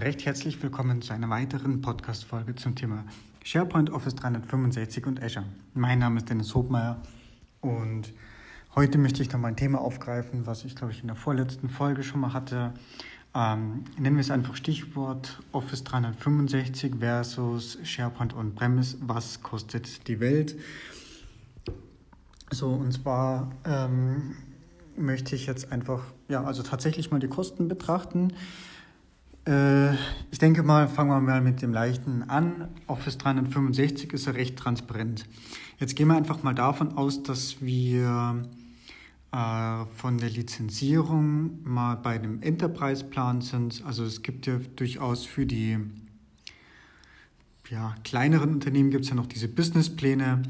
recht herzlich willkommen zu einer weiteren Podcast-Folge zum Thema SharePoint, Office 365 und Azure. Mein Name ist Dennis Hobmeier und heute möchte ich noch mal ein Thema aufgreifen, was ich glaube ich in der vorletzten Folge schon mal hatte. Ähm, nennen wir es einfach Stichwort Office 365 versus SharePoint On-Premise. Was kostet die Welt? So, und zwar ähm, möchte ich jetzt einfach, ja, also tatsächlich mal die Kosten betrachten. Äh, ich denke mal, fangen wir mal mit dem Leichten an. Office 365 ist ja recht transparent. Jetzt gehen wir einfach mal davon aus, dass wir äh, von der Lizenzierung mal bei dem Enterprise-Plan sind. Also es gibt ja durchaus für die ja, kleineren Unternehmen gibt es ja noch diese Businesspläne.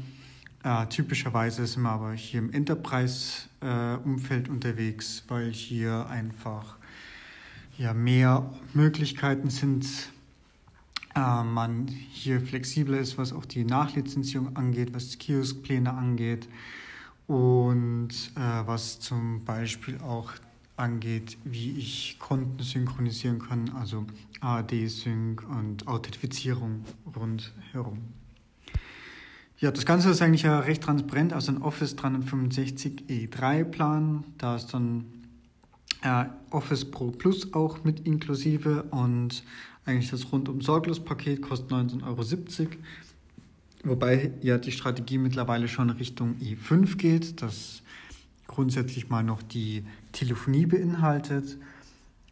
Äh, typischerweise sind wir aber hier im Enterprise-Umfeld äh, unterwegs, weil hier einfach ja, mehr Möglichkeiten sind, äh, man hier flexibler ist, was auch die Nachlizenzierung angeht, was Kioskpläne angeht und äh, was zum Beispiel auch angeht, wie ich Konten synchronisieren kann, also AD-Sync und Authentifizierung rundherum. Ja, das Ganze ist eigentlich ja recht transparent, also ein Office 365 E3-Plan. Da ist dann äh, Office Pro Plus auch mit inklusive und eigentlich das rundum sorglos Paket kostet 19,70 Euro. Wobei ja die Strategie mittlerweile schon Richtung E5 geht, das grundsätzlich mal noch die Telefonie beinhaltet,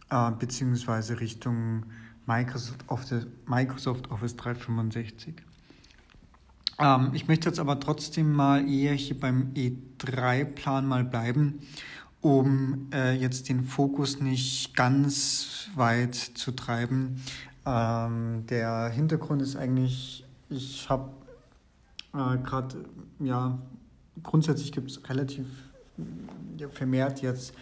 äh, beziehungsweise Richtung Microsoft Office, Microsoft Office 365. Ähm, ich möchte jetzt aber trotzdem mal eher hier beim E3-Plan mal bleiben, um äh, jetzt den Fokus nicht ganz weit zu treiben. Ähm, der Hintergrund ist eigentlich, ich habe äh, gerade, ja, grundsätzlich gibt es relativ ja, vermehrt jetzt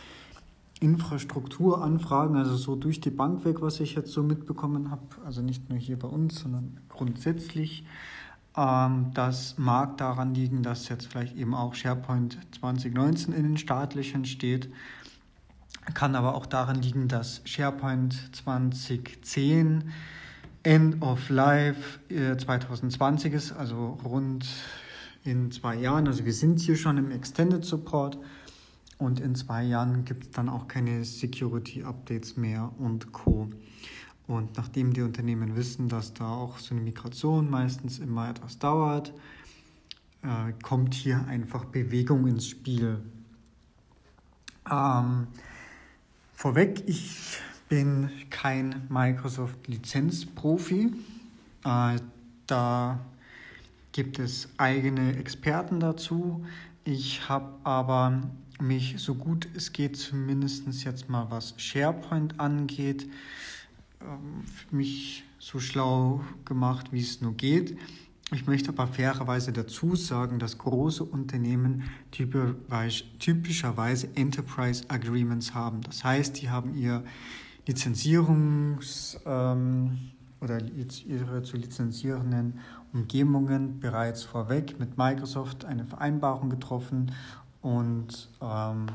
Infrastrukturanfragen, also so durch die Bank weg, was ich jetzt so mitbekommen habe, also nicht nur hier bei uns, sondern grundsätzlich. Ähm, das mag daran liegen, dass jetzt vielleicht eben auch SharePoint 2019 in den staatlichen steht. Kann aber auch daran liegen, dass SharePoint 2010 End of Life 2020 äh, ist, also rund in zwei Jahren. Also wir sind hier schon im Extended Support und in zwei Jahren gibt es dann auch keine Security Updates mehr und Co. Und nachdem die Unternehmen wissen, dass da auch so eine Migration meistens immer etwas dauert, äh, kommt hier einfach Bewegung ins Spiel. Ähm, vorweg, ich bin kein Microsoft-Lizenzprofi. Äh, da gibt es eigene Experten dazu. Ich habe aber mich so gut es geht, zumindest jetzt mal was SharePoint angeht, mich so schlau gemacht, wie es nur geht. Ich möchte aber fairerweise dazu sagen, dass große Unternehmen typischerweise Enterprise Agreements haben. Das heißt, die haben ihr Lizenzierungs- ähm, oder ihre zu lizenzierenden Umgebungen bereits vorweg mit Microsoft eine Vereinbarung getroffen und ähm,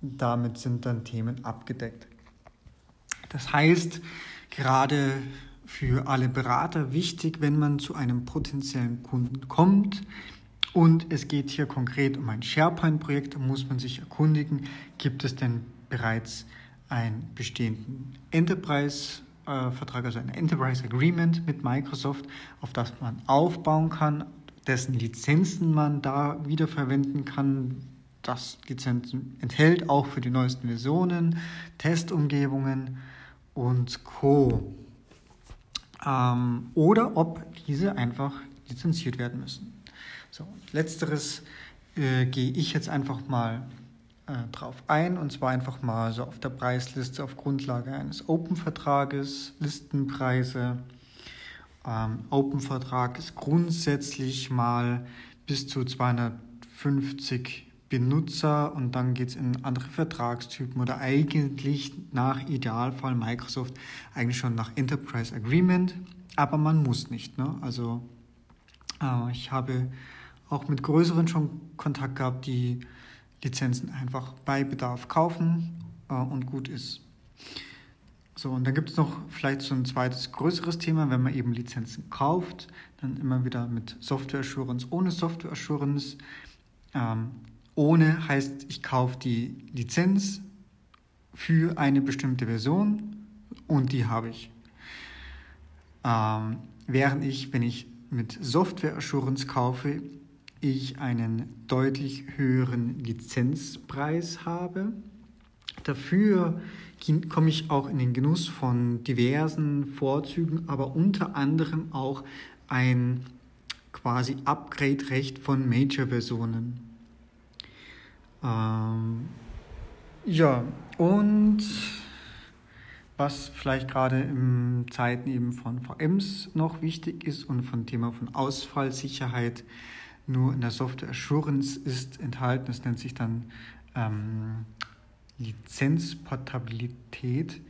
damit sind dann Themen abgedeckt. Das heißt, gerade für alle Berater wichtig, wenn man zu einem potenziellen Kunden kommt. Und es geht hier konkret um ein SharePoint-Projekt, da muss man sich erkundigen, gibt es denn bereits einen bestehenden Enterprise-Vertrag, also ein Enterprise Agreement mit Microsoft, auf das man aufbauen kann, dessen Lizenzen man da wiederverwenden kann, das Lizenzen enthält, auch für die neuesten Versionen, Testumgebungen und Co. Ähm, oder ob diese einfach lizenziert werden müssen. So, letzteres äh, gehe ich jetzt einfach mal äh, drauf ein und zwar einfach mal so auf der Preisliste auf Grundlage eines Open-Vertrages, Listenpreise. Ähm, Open-Vertrag ist grundsätzlich mal bis zu 250 Benutzer und dann geht es in andere Vertragstypen oder eigentlich nach Idealfall Microsoft eigentlich schon nach Enterprise Agreement, aber man muss nicht. Ne? Also äh, ich habe auch mit größeren schon Kontakt gehabt, die Lizenzen einfach bei Bedarf kaufen äh, und gut ist. So, und dann gibt es noch vielleicht so ein zweites größeres Thema, wenn man eben Lizenzen kauft, dann immer wieder mit Software Assurance, ohne Software Assurance. Ähm, ohne heißt, ich kaufe die Lizenz für eine bestimmte Version und die habe ich. Ähm, während ich, wenn ich mit Software Assurance kaufe, ich einen deutlich höheren Lizenzpreis habe. Dafür komme ich auch in den Genuss von diversen Vorzügen, aber unter anderem auch ein quasi Upgrade-Recht von Major-Versionen. Ähm, ja, und was vielleicht gerade in Zeiten eben von VMs noch wichtig ist und von Thema von Ausfallsicherheit nur in der Software Assurance ist enthalten, das nennt sich dann ähm, Lizenzportabilität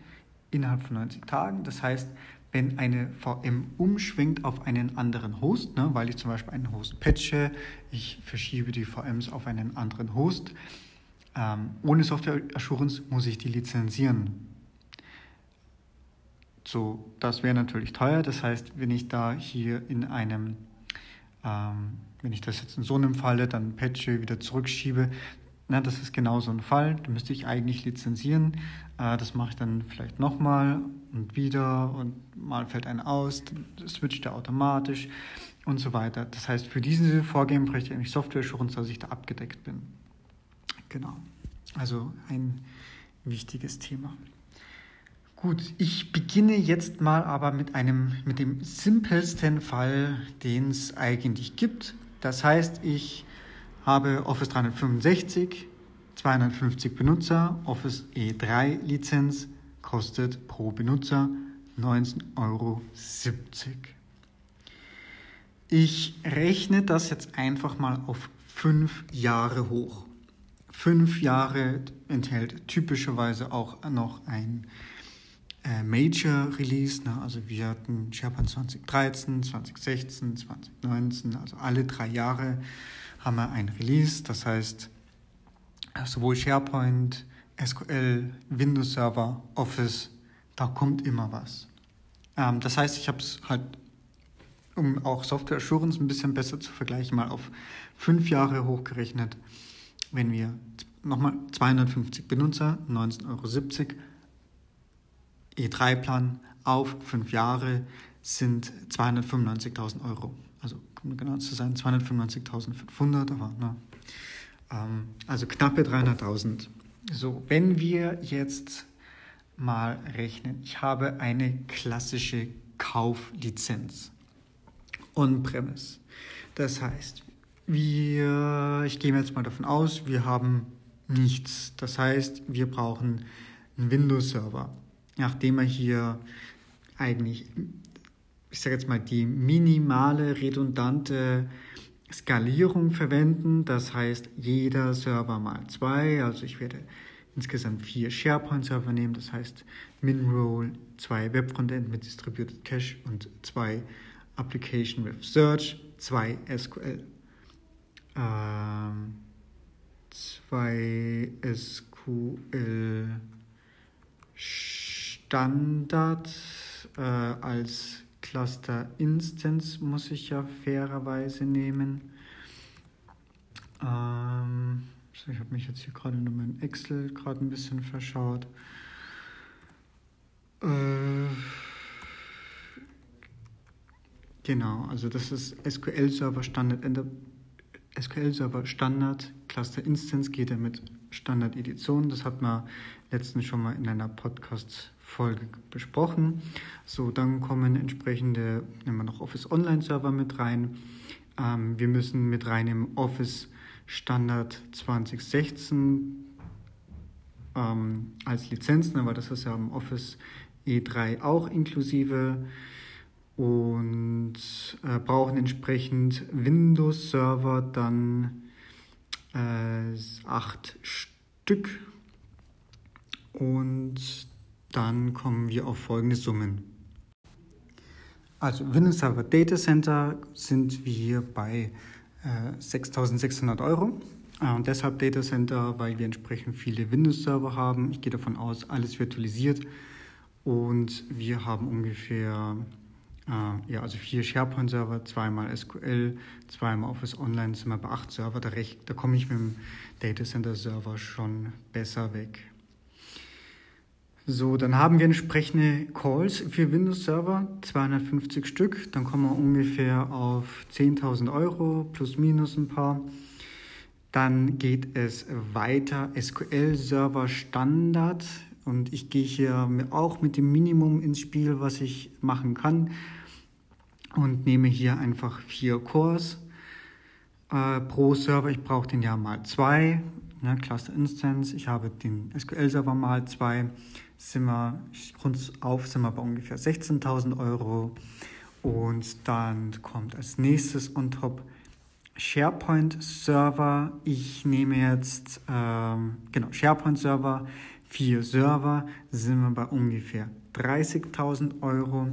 innerhalb von 90 Tagen. Das heißt, wenn eine VM umschwingt auf einen anderen Host, ne, weil ich zum Beispiel einen Host patche, ich verschiebe die VMs auf einen anderen Host, ähm, ohne Software Assurance muss ich die lizenzieren. So, das wäre natürlich teuer. Das heißt, wenn ich da hier in einem, ähm, wenn ich das jetzt in so einem Falle dann patche, wieder zurückschiebe, na, das ist genau so ein Fall. Da müsste ich eigentlich lizenzieren. Äh, das mache ich dann vielleicht nochmal und wieder und mal fällt ein aus, dann switcht er automatisch und so weiter. Das heißt, für diese Vorgehen bräuchte ich eigentlich Software Assurance, dass ich da abgedeckt bin. Genau. Also ein wichtiges Thema. Gut, ich beginne jetzt mal aber mit einem, mit dem simpelsten Fall, den es eigentlich gibt. Das heißt, ich habe Office 365, 250 Benutzer, Office E3 Lizenz, kostet pro Benutzer 19,70 Euro. Ich rechne das jetzt einfach mal auf fünf Jahre hoch. Fünf Jahre enthält typischerweise auch noch ein äh, Major Release. Ne? Also wir hatten SharePoint 2013, 2016, 2019, also alle drei Jahre haben wir ein Release. Das heißt, sowohl SharePoint, SQL, Windows Server, Office, da kommt immer was. Ähm, das heißt, ich habe es halt, um auch Software Assurance ein bisschen besser zu vergleichen, mal auf fünf Jahre hochgerechnet. Wenn wir nochmal 250 Benutzer, 19,70 Euro, E3-Plan auf fünf Jahre sind 295.000 Euro. Also um genau zu sein, 295.500, aber ne, ähm, also knappe 300.000. So, wenn wir jetzt mal rechnen, ich habe eine klassische Kauflizenz on-premise. Das heißt, wir, ich gehe jetzt mal davon aus, wir haben nichts. Das heißt, wir brauchen einen Windows-Server. Nachdem er hier eigentlich ich sage jetzt mal, die minimale redundante Skalierung verwenden. Das heißt, jeder Server mal zwei. Also ich werde insgesamt vier SharePoint-Server nehmen. Das heißt, MinRoll, zwei Webfrontend mit Distributed Cache und zwei Application with Search, zwei SQL. Ähm, zwei SQL Standard äh, als Cluster Instance muss ich ja fairerweise nehmen. Ähm, ich habe mich jetzt hier gerade in meinem Excel gerade ein bisschen verschaut. Äh, genau, also das ist SQL Server Standard SQL Server Standard Cluster Instance geht ja mit Standard Edition. Das hat man letztens schon mal in einer Podcast Folge besprochen. So, dann kommen entsprechende, nehmen wir noch Office Online Server mit rein. Ähm, wir müssen mit rein im Office Standard 2016 ähm, als Lizenz, ne, weil das ist ja im Office E3 auch inklusive und äh, brauchen entsprechend Windows Server dann äh, acht Stück und dann kommen wir auf folgende Summen. Also Windows Server Data Center sind wir bei äh, 6.600 Euro. Äh, und deshalb Data Center, weil wir entsprechend viele Windows Server haben. Ich gehe davon aus, alles virtualisiert und wir haben ungefähr äh, ja, also vier SharePoint-Server, zweimal SQL, zweimal Office Online, sind wir bei acht Server. Da, da komme ich mit dem Data Center Server schon besser weg. So, dann haben wir entsprechende Calls für Windows Server, 250 Stück. Dann kommen wir ungefähr auf 10.000 Euro plus minus ein paar. Dann geht es weiter, SQL Server Standard. Und ich gehe hier auch mit dem Minimum ins Spiel, was ich machen kann. Und nehme hier einfach vier Cores äh, pro Server. Ich brauche den ja mal zwei. Ne, Cluster Instance. Ich habe den SQL Server mal zwei sind wir, ich rund auf, sind wir bei ungefähr 16.000 Euro. Und dann kommt als nächstes on top SharePoint Server. Ich nehme jetzt, ähm, genau, SharePoint Server, vier Server, sind wir bei ungefähr 30.000 Euro.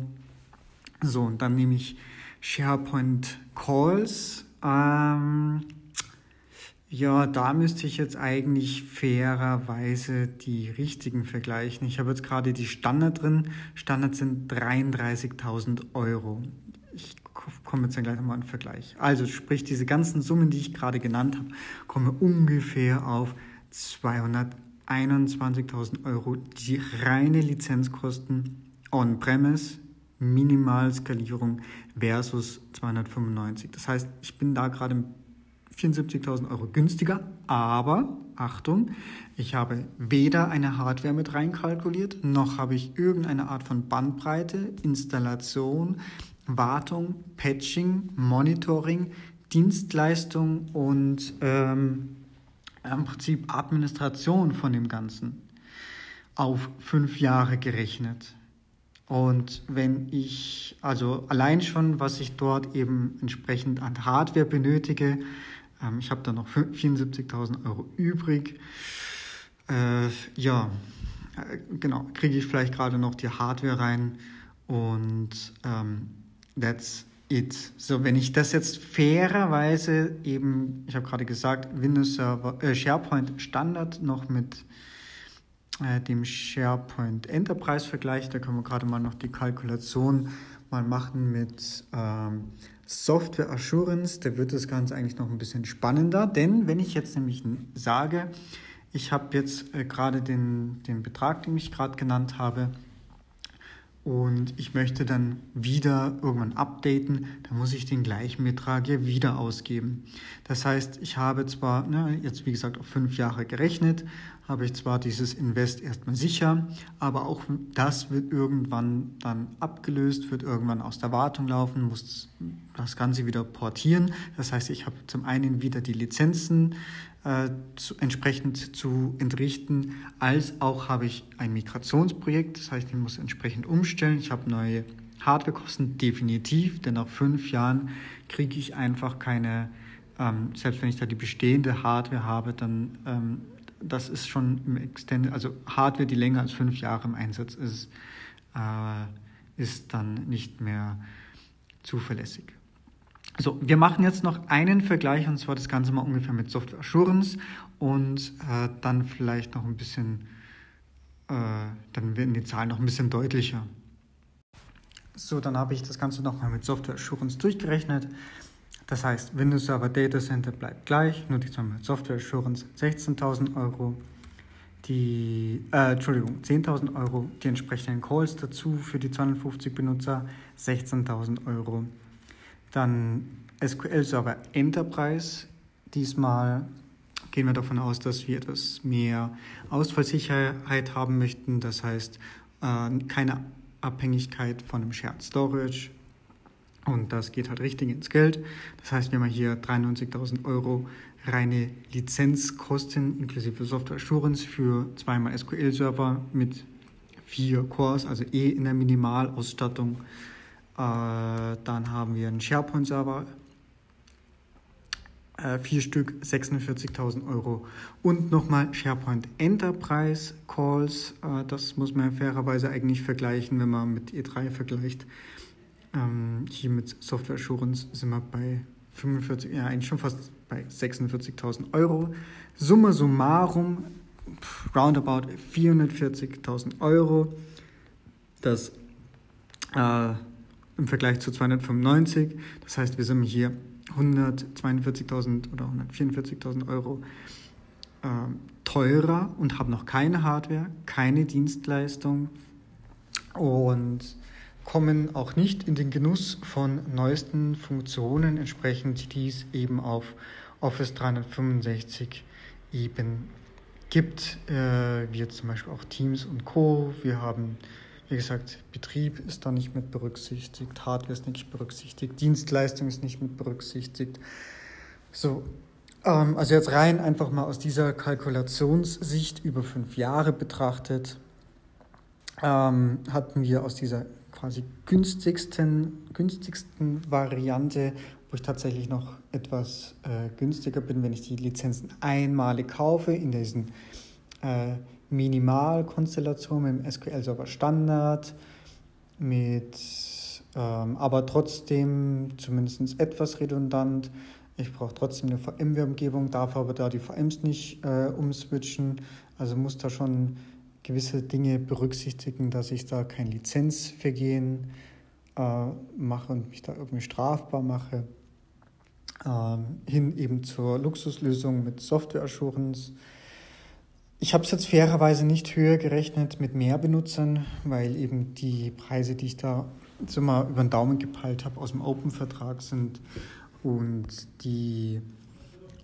So, und dann nehme ich SharePoint Calls. Ähm, ja, da müsste ich jetzt eigentlich fairerweise die richtigen vergleichen. Ich habe jetzt gerade die Standard drin. Standard sind 33.000 Euro. Ich komme jetzt dann gleich nochmal in Vergleich. Also sprich, diese ganzen Summen, die ich gerade genannt habe, kommen ungefähr auf 221.000 Euro. Die reine Lizenzkosten on-premise, Minimalskalierung versus 295. Das heißt, ich bin da gerade 74.000 Euro günstiger, aber Achtung, ich habe weder eine Hardware mit reinkalkuliert, noch habe ich irgendeine Art von Bandbreite, Installation, Wartung, Patching, Monitoring, Dienstleistung und ähm, im Prinzip Administration von dem Ganzen auf fünf Jahre gerechnet. Und wenn ich, also allein schon, was ich dort eben entsprechend an Hardware benötige, ähm, ich habe da noch 74.000 Euro übrig. Äh, ja, äh, genau, kriege ich vielleicht gerade noch die Hardware rein und ähm, that's it. So, wenn ich das jetzt fairerweise eben, ich habe gerade gesagt, Windows Server, äh, SharePoint Standard noch mit äh, dem SharePoint Enterprise vergleiche, da können wir gerade mal noch die Kalkulation mal machen mit ähm, Software Assurance, da wird das Ganze eigentlich noch ein bisschen spannender, denn wenn ich jetzt nämlich sage, ich habe jetzt äh, gerade den, den Betrag, den ich gerade genannt habe, und ich möchte dann wieder irgendwann updaten, dann muss ich den gleichen Betrag hier wieder ausgeben. Das heißt, ich habe zwar ne, jetzt wie gesagt auf fünf Jahre gerechnet, habe ich zwar dieses Invest erstmal sicher, aber auch das wird irgendwann dann abgelöst, wird irgendwann aus der Wartung laufen, muss das Ganze wieder portieren. Das heißt, ich habe zum einen wieder die Lizenzen äh, zu, entsprechend zu entrichten, als auch habe ich ein Migrationsprojekt, das heißt, ich muss entsprechend umstellen. Ich habe neue Hardwarekosten, definitiv, denn nach fünf Jahren kriege ich einfach keine, ähm, selbst wenn ich da die bestehende Hardware habe, dann ähm, das ist schon im Extended, also Hardware, die länger als fünf Jahre im Einsatz ist, äh, ist dann nicht mehr zuverlässig. So, wir machen jetzt noch einen Vergleich und zwar das Ganze mal ungefähr mit Software Assurance und äh, dann vielleicht noch ein bisschen, äh, dann werden die Zahlen noch ein bisschen deutlicher. So, dann habe ich das Ganze nochmal mit Software Assurance durchgerechnet. Das heißt, Windows Server Data Center bleibt gleich, nur die Software Assurance 16.000 Euro. Die, äh, Entschuldigung, 10.000 Euro, die entsprechenden Calls dazu für die 250 Benutzer 16.000 Euro. Dann SQL Server Enterprise. Diesmal gehen wir davon aus, dass wir etwas mehr Ausfallsicherheit haben möchten. Das heißt, äh, keine Abhängigkeit von einem Shared Storage, und das geht halt richtig ins Geld. Das heißt, wir haben hier 93.000 Euro reine Lizenzkosten inklusive Software Assurance für zweimal SQL-Server mit vier Cores, also eh in der Minimalausstattung. Äh, dann haben wir einen SharePoint-Server, äh, vier Stück, 46.000 Euro. Und nochmal SharePoint Enterprise Calls, äh, das muss man fairerweise eigentlich vergleichen, wenn man mit E3 vergleicht. Ähm, hier mit Software Assurance sind wir bei 45, ja eigentlich schon fast bei 46.000 Euro. Summa summarum, roundabout 440.000 Euro. dass äh, im Vergleich zu 295, das heißt, wir sind hier 142.000 oder 144.000 Euro äh, teurer und haben noch keine Hardware, keine Dienstleistung und kommen auch nicht in den Genuss von neuesten Funktionen, entsprechend die es eben auf Office 365 eben gibt, äh, wie zum Beispiel auch Teams und Co. Wir haben, wie gesagt, Betrieb ist da nicht mit berücksichtigt, Hardware ist nicht berücksichtigt, Dienstleistung ist nicht mit berücksichtigt. So, ähm, also jetzt rein einfach mal aus dieser Kalkulationssicht über fünf Jahre betrachtet, ähm, hatten wir aus dieser quasi günstigsten, günstigsten Variante, wo ich tatsächlich noch etwas äh, günstiger bin, wenn ich die Lizenzen einmalig kaufe in diesen äh, Minimalkonstellationen mit dem SQL-Server Standard, mit ähm, aber trotzdem zumindest etwas redundant. Ich brauche trotzdem eine VMware-Umgebung, darf aber da die VMs nicht äh, umswitchen. Also muss da schon gewisse Dinge berücksichtigen, dass ich da kein Lizenzvergehen äh, mache und mich da irgendwie strafbar mache. Ähm, hin eben zur Luxuslösung mit Software Assurance. Ich habe es jetzt fairerweise nicht höher gerechnet mit mehr Benutzern, weil eben die Preise, die ich da so mal über den Daumen gepeilt habe, aus dem Open-Vertrag sind und die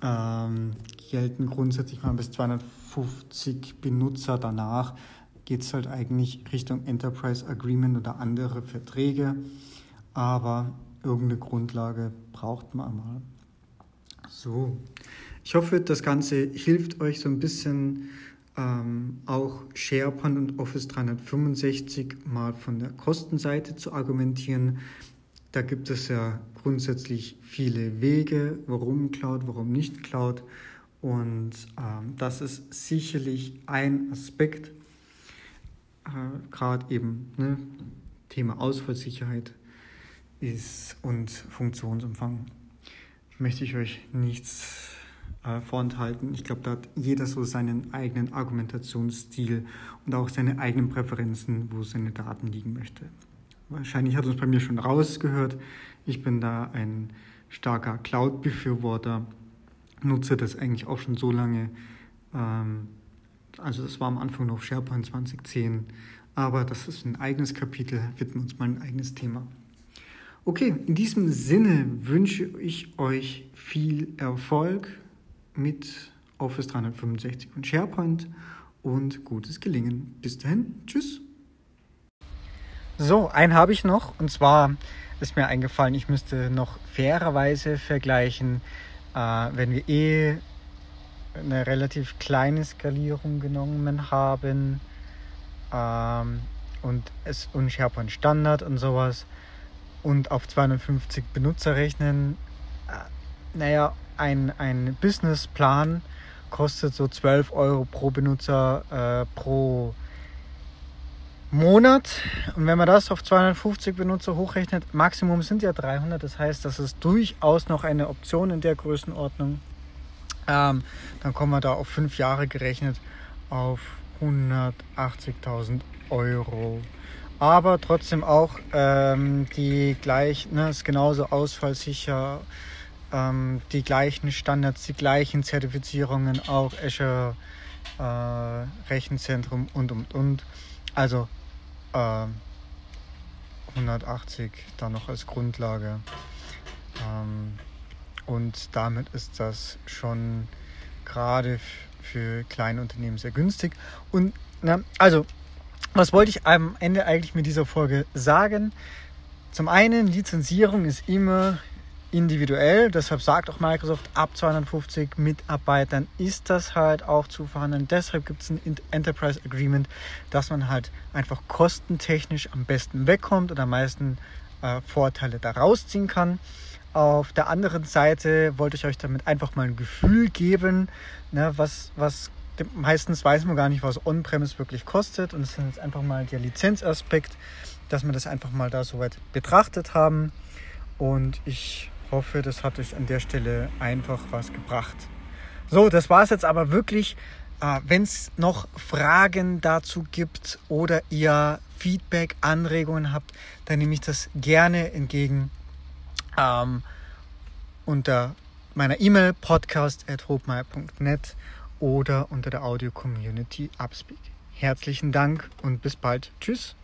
ähm, gelten grundsätzlich mal bis 250 Benutzer. Danach geht es halt eigentlich Richtung Enterprise Agreement oder andere Verträge. Aber irgendeine Grundlage braucht man mal. So, ich hoffe, das Ganze hilft euch so ein bisschen ähm, auch SharePoint und Office 365 mal von der Kostenseite zu argumentieren. Da gibt es ja grundsätzlich viele Wege, warum Cloud, warum nicht Cloud. Und ähm, das ist sicherlich ein Aspekt, äh, gerade eben ne, Thema Ausfallsicherheit ist und Funktionsumfang. Möchte ich euch nichts äh, vorenthalten. Ich glaube, da hat jeder so seinen eigenen Argumentationsstil und auch seine eigenen Präferenzen, wo seine Daten liegen möchte. Wahrscheinlich hat es bei mir schon rausgehört. Ich bin da ein starker Cloud-Befürworter, nutze das eigentlich auch schon so lange. Ähm, also das war am Anfang noch SharePoint 2010, aber das ist ein eigenes Kapitel, widmen uns mal ein eigenes Thema. Okay, in diesem Sinne wünsche ich euch viel Erfolg mit Office 365 und SharePoint und gutes Gelingen. Bis dahin, tschüss. So, einen habe ich noch und zwar ist mir eingefallen, ich müsste noch fairerweise vergleichen, wenn wir eh eine relativ kleine Skalierung genommen haben ähm, und es und SharePoint Standard und sowas und auf 250 Benutzer rechnen. Äh, naja, ein, ein Businessplan kostet so 12 Euro pro Benutzer äh, pro Monat. Und wenn man das auf 250 Benutzer hochrechnet, Maximum sind ja 300. Das heißt, das ist durchaus noch eine Option in der Größenordnung. Ähm, dann kommen wir da auf fünf Jahre gerechnet auf 180.000 Euro. Aber trotzdem auch ähm, die gleich, ne, ist genauso ausfallsicher, ähm, die gleichen Standards, die gleichen Zertifizierungen, auch Azure äh, Rechenzentrum und und und. Also äh, 180 da noch als Grundlage. Ähm, und damit ist das schon gerade für kleine Unternehmen sehr günstig. Und na, also, was wollte ich am Ende eigentlich mit dieser Folge sagen? Zum einen, Lizenzierung ist immer individuell. Deshalb sagt auch Microsoft, ab 250 Mitarbeitern ist das halt auch zu verhandeln. Deshalb gibt es ein Enterprise Agreement, dass man halt einfach kostentechnisch am besten wegkommt und am meisten äh, Vorteile daraus ziehen kann. Auf der anderen Seite wollte ich euch damit einfach mal ein Gefühl geben, ne, was, was meistens weiß man gar nicht, was On-Premise wirklich kostet. Und es ist jetzt einfach mal der Lizenzaspekt, dass wir das einfach mal da soweit betrachtet haben. Und ich hoffe, das hat euch an der Stelle einfach was gebracht. So, das war es jetzt aber wirklich. Äh, Wenn es noch Fragen dazu gibt oder ihr Feedback, Anregungen habt, dann nehme ich das gerne entgegen ähm, unter meiner E-Mail podcast.hobmeier.net oder unter der Audio-Community Upspeak. Herzlichen Dank und bis bald. Tschüss.